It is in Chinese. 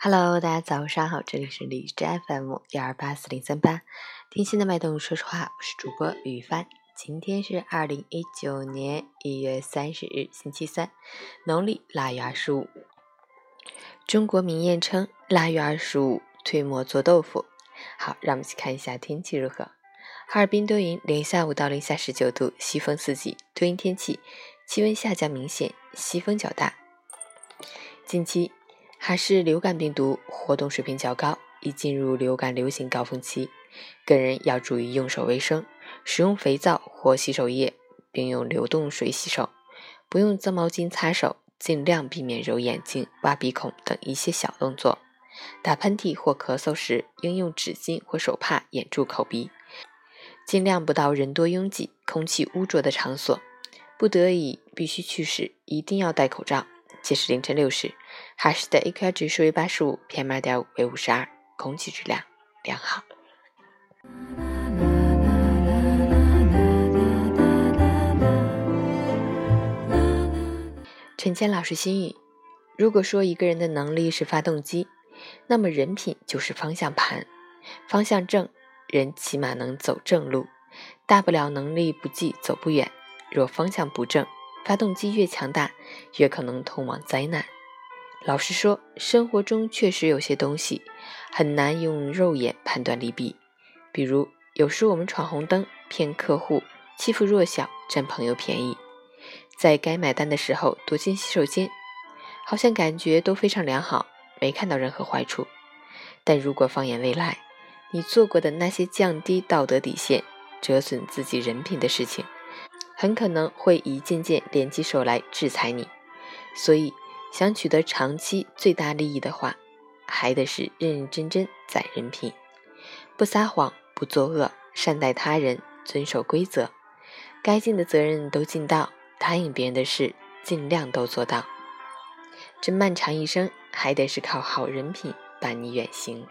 Hello，大家早上好，这里是荔枝 FM 幺二八四零三八，听心的脉动，说实话，我是主播雨帆。今天是二零一九年一月三十日，星期三，农历腊月二十五。中国民谚称腊月二十五推磨做豆腐。好，让我们一起看一下天气如何。哈尔滨多云，零下五到零下十九度，西风四级，多云天气，气温下降明显，西风较大。近期。还是流感病毒活动水平较高，已进入流感流行高峰期。个人要注意用手卫生，使用肥皂或洗手液，并用流动水洗手，不用脏毛巾擦手，尽量避免揉眼睛、挖鼻孔等一些小动作。打喷嚏或咳嗽时，应用纸巾或手帕掩住口鼻。尽量不到人多拥挤、空气污浊的场所，不得已必须去时，一定要戴口罩。截止凌晨六时，哈市的 AQI 指数为八十五，PM 二点五为五十二，空气质量良好。陈谦老师心语：如果说一个人的能力是发动机，那么人品就是方向盘。方向正，人起码能走正路；大不了能力不济，走不远。若方向不正，发动机越强大，越可能通往灾难。老实说，生活中确实有些东西很难用肉眼判断利弊。比如，有时我们闯红灯、骗客户、欺负弱小、占朋友便宜，在该买单的时候躲进洗手间，好像感觉都非常良好，没看到任何坏处。但如果放眼未来，你做过的那些降低道德底线、折损自己人品的事情，很可能会一件件连起手来制裁你，所以想取得长期最大利益的话，还得是认认真真攒人品，不撒谎，不作恶，善待他人，遵守规则，该尽的责任都尽到，答应别人的事尽量都做到。这漫长一生，还得是靠好人品伴你远行。